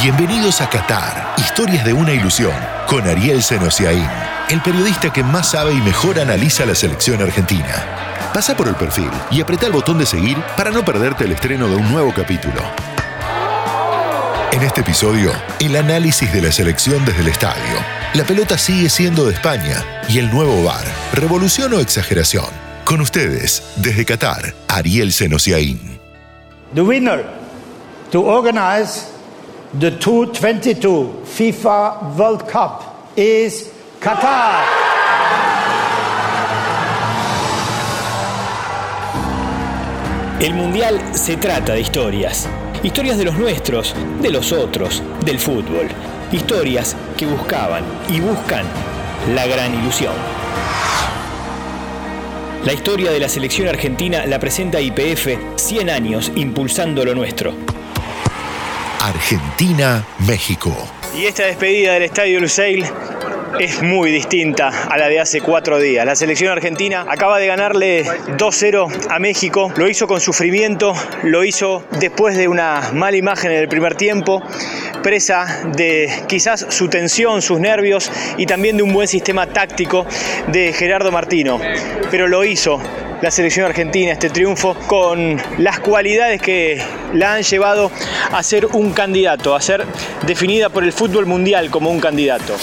Bienvenidos a Qatar, historias de una ilusión, con Ariel Senosiaín, el periodista que más sabe y mejor analiza la selección argentina. Pasa por el perfil y apreta el botón de seguir para no perderte el estreno de un nuevo capítulo. En este episodio, el análisis de la selección desde el estadio. La pelota sigue siendo de España y el nuevo VAR, revolución o exageración. Con ustedes, desde Qatar, Ariel Senosiaín. The winner to organize the 2022 FIFA World Cup is Qatar. El Mundial se trata de historias. Historias de los nuestros, de los otros, del fútbol. Historias que buscaban y buscan la gran ilusión. La historia de la selección argentina la presenta IPF 100 años impulsando lo nuestro. Argentina, México. Y esta despedida del Estadio Lusail es muy distinta a la de hace cuatro días. La selección argentina acaba de ganarle 2-0 a México, lo hizo con sufrimiento, lo hizo después de una mala imagen en el primer tiempo, presa de quizás su tensión, sus nervios y también de un buen sistema táctico de Gerardo Martino. Pero lo hizo la selección argentina este triunfo con las cualidades que la han llevado a ser un candidato, a ser definida por el fútbol mundial como un candidato.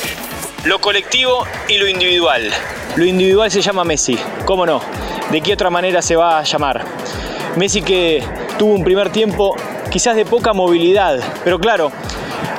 Lo colectivo y lo individual. Lo individual se llama Messi, ¿cómo no? ¿De qué otra manera se va a llamar? Messi que tuvo un primer tiempo quizás de poca movilidad, pero claro,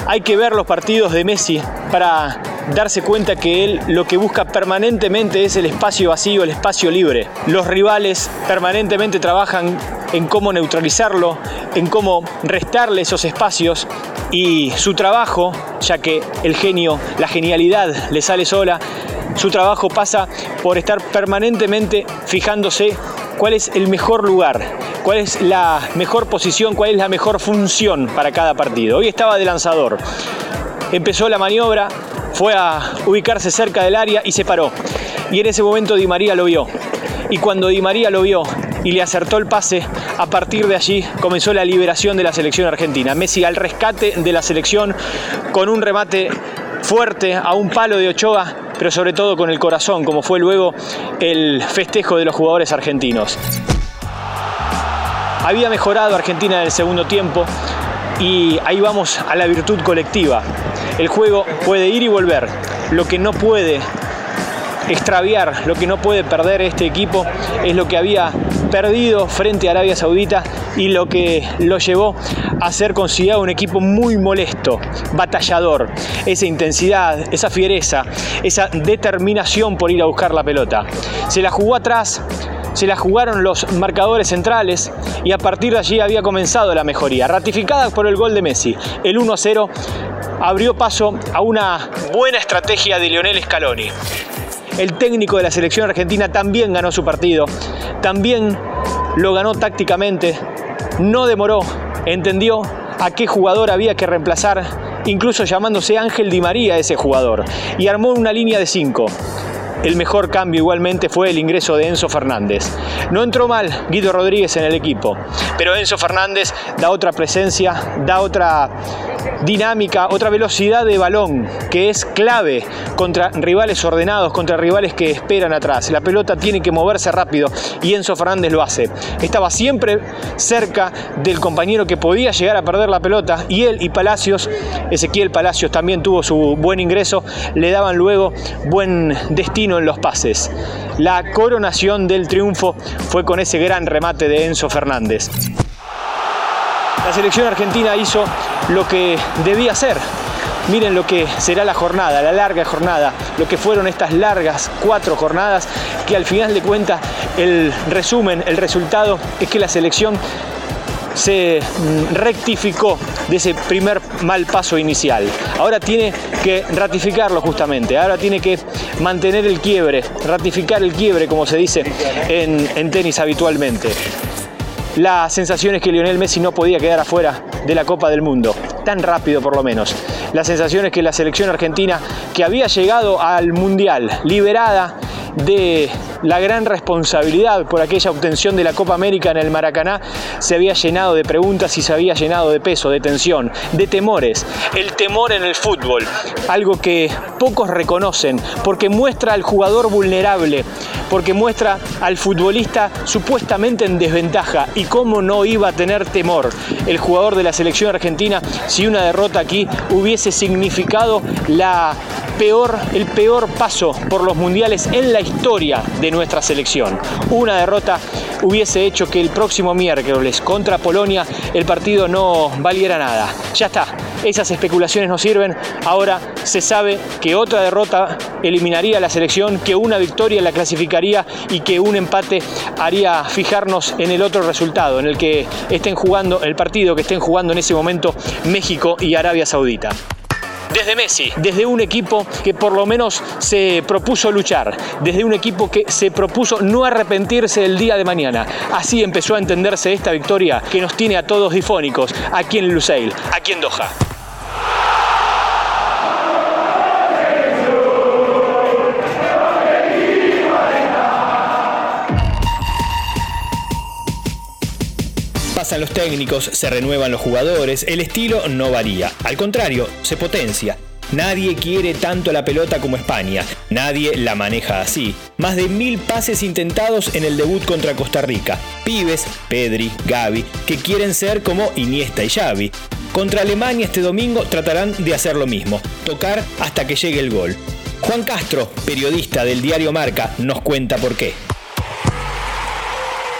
hay que ver los partidos de Messi para darse cuenta que él lo que busca permanentemente es el espacio vacío, el espacio libre. Los rivales permanentemente trabajan en cómo neutralizarlo, en cómo restarle esos espacios y su trabajo, ya que el genio, la genialidad le sale sola, su trabajo pasa por estar permanentemente fijándose cuál es el mejor lugar, cuál es la mejor posición, cuál es la mejor función para cada partido. Hoy estaba de lanzador. Empezó la maniobra, fue a ubicarse cerca del área y se paró. Y en ese momento Di María lo vio. Y cuando Di María lo vio y le acertó el pase, a partir de allí comenzó la liberación de la selección argentina. Messi al rescate de la selección con un remate fuerte a un palo de Ochoa, pero sobre todo con el corazón, como fue luego el festejo de los jugadores argentinos. Había mejorado Argentina en el segundo tiempo y ahí vamos a la virtud colectiva. El juego puede ir y volver. Lo que no puede extraviar, lo que no puede perder este equipo es lo que había perdido frente a Arabia Saudita y lo que lo llevó a ser considerado un equipo muy molesto, batallador, esa intensidad, esa fiereza, esa determinación por ir a buscar la pelota. Se la jugó atrás, se la jugaron los marcadores centrales y a partir de allí había comenzado la mejoría, ratificada por el gol de Messi. El 1 0 abrió paso a una buena estrategia de Lionel Scaloni. El técnico de la selección argentina también ganó su partido, también lo ganó tácticamente, no demoró, entendió a qué jugador había que reemplazar, incluso llamándose Ángel Di María ese jugador, y armó una línea de cinco. El mejor cambio igualmente fue el ingreso de Enzo Fernández. No entró mal Guido Rodríguez en el equipo, pero Enzo Fernández da otra presencia, da otra dinámica, otra velocidad de balón que es clave contra rivales ordenados, contra rivales que esperan atrás. La pelota tiene que moverse rápido y Enzo Fernández lo hace. Estaba siempre cerca del compañero que podía llegar a perder la pelota y él y Palacios, Ezequiel Palacios también tuvo su buen ingreso, le daban luego buen destino en los pases. La coronación del triunfo fue con ese gran remate de Enzo Fernández. La selección argentina hizo lo que debía hacer. Miren lo que será la jornada, la larga jornada, lo que fueron estas largas cuatro jornadas, que al final de cuentas el resumen, el resultado es que la selección se mm, rectificó de ese primer mal paso inicial. Ahora tiene que ratificarlo justamente, ahora tiene que mantener el quiebre, ratificar el quiebre como se dice en, en tenis habitualmente. La sensación es que Lionel Messi no podía quedar afuera de la Copa del Mundo, tan rápido por lo menos. La sensación es que la selección argentina, que había llegado al Mundial liberada de la gran responsabilidad por aquella obtención de la Copa América en el Maracaná se había llenado de preguntas y se había llenado de peso, de tensión, de temores. El temor en el fútbol, algo que pocos reconocen, porque muestra al jugador vulnerable, porque muestra al futbolista supuestamente en desventaja y cómo no iba a tener temor el jugador de la selección argentina si una derrota aquí hubiese significado la peor, el peor paso por los mundiales en la historia de nuestra selección. Una derrota hubiese hecho que el próximo miércoles contra Polonia el partido no valiera nada. Ya está, esas especulaciones no sirven. Ahora se sabe que otra derrota eliminaría a la selección, que una victoria la clasificaría y que un empate haría fijarnos en el otro resultado, en el que estén jugando el partido que estén jugando en ese momento México y Arabia Saudita desde Messi, desde un equipo que por lo menos se propuso luchar, desde un equipo que se propuso no arrepentirse el día de mañana. Así empezó a entenderse esta victoria que nos tiene a todos difónicos aquí en Lusail, aquí en Doha. Pasan los técnicos, se renuevan los jugadores, el estilo no varía. Al contrario, se potencia. Nadie quiere tanto la pelota como España. Nadie la maneja así. Más de mil pases intentados en el debut contra Costa Rica. Pibes, Pedri, Gaby, que quieren ser como Iniesta y Xavi. Contra Alemania este domingo tratarán de hacer lo mismo, tocar hasta que llegue el gol. Juan Castro, periodista del diario Marca, nos cuenta por qué.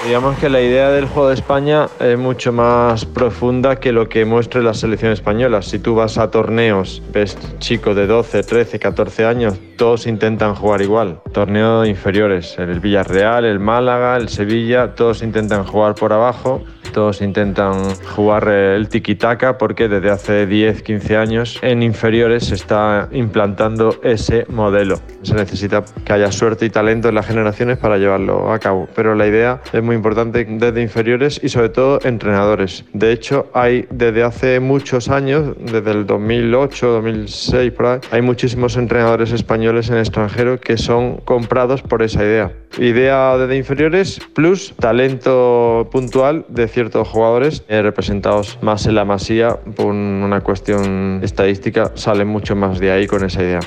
Digamos que la idea del juego de España es mucho más profunda que lo que muestre la selección española. Si tú vas a torneos, ves chicos de 12, 13, 14 años, todos intentan jugar igual. Torneos inferiores, el Villarreal, el Málaga, el Sevilla, todos intentan jugar por abajo todos intentan jugar el tiki-taka porque desde hace 10, 15 años en inferiores se está implantando ese modelo. Se necesita que haya suerte y talento en las generaciones para llevarlo a cabo, pero la idea es muy importante desde inferiores y sobre todo entrenadores. De hecho, hay desde hace muchos años, desde el 2008, 2006, por ahí, hay muchísimos entrenadores españoles en extranjero que son comprados por esa idea. Idea desde inferiores plus talento puntual de cierto ciertos jugadores eh, representados más en la masía por una cuestión estadística salen mucho más de ahí con esa idea.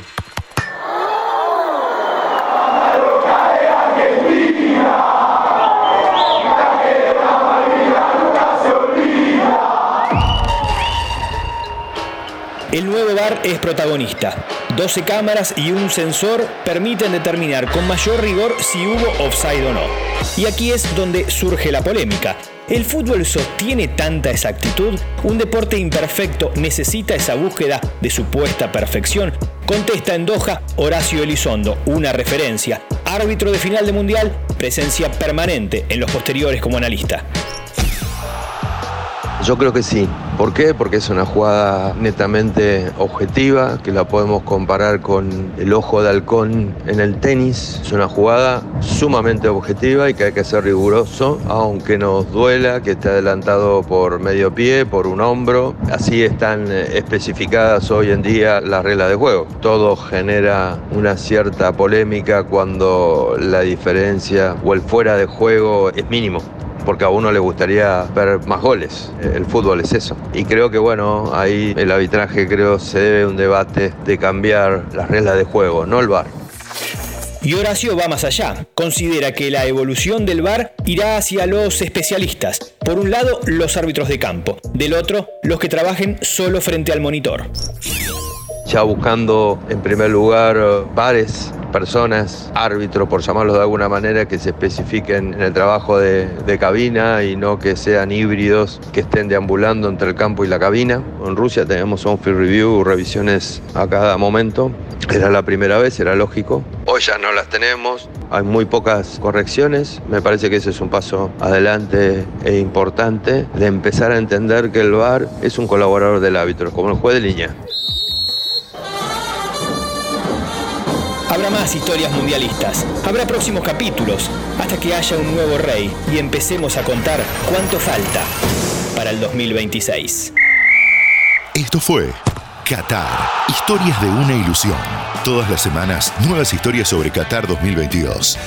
El nuevo bar es protagonista. 12 cámaras y un sensor permiten determinar con mayor rigor si hubo offside o no. Y aquí es donde surge la polémica. ¿El fútbol sostiene tanta exactitud? ¿Un deporte imperfecto necesita esa búsqueda de supuesta perfección? Contesta en Doha Horacio Elizondo, una referencia, árbitro de final de mundial, presencia permanente en los posteriores como analista. Yo creo que sí. ¿Por qué? Porque es una jugada netamente objetiva, que la podemos comparar con el ojo de halcón en el tenis. Es una jugada sumamente objetiva y que hay que ser riguroso, aunque nos duela que esté adelantado por medio pie, por un hombro. Así están eh, especificadas hoy en día las reglas de juego. Todo genera una cierta polémica cuando la diferencia o el fuera de juego es mínimo porque a uno le gustaría ver más goles. El fútbol es eso. Y creo que bueno, ahí el arbitraje creo se debe un debate de cambiar las reglas de juego, no el VAR. Y Horacio va más allá. Considera que la evolución del VAR irá hacia los especialistas. Por un lado, los árbitros de campo. Del otro, los que trabajen solo frente al monitor. Ya buscando en primer lugar pares personas, árbitros, por llamarlos de alguna manera, que se especifiquen en el trabajo de, cabina y no que sean híbridos que estén deambulando entre el campo y la cabina. En Rusia tenemos un field review, revisiones a cada momento. Era la primera vez, era lógico. Hoy ya no las tenemos, hay muy pocas correcciones. Me parece que ese es un paso adelante e importante de empezar a entender que el VAR es un colaborador del árbitro, como el juez de línea. Más historias mundialistas, habrá próximos capítulos, hasta que haya un nuevo rey y empecemos a contar cuánto falta para el 2026. Esto fue Qatar. Historias de una ilusión. Todas las semanas, nuevas historias sobre Qatar 2022.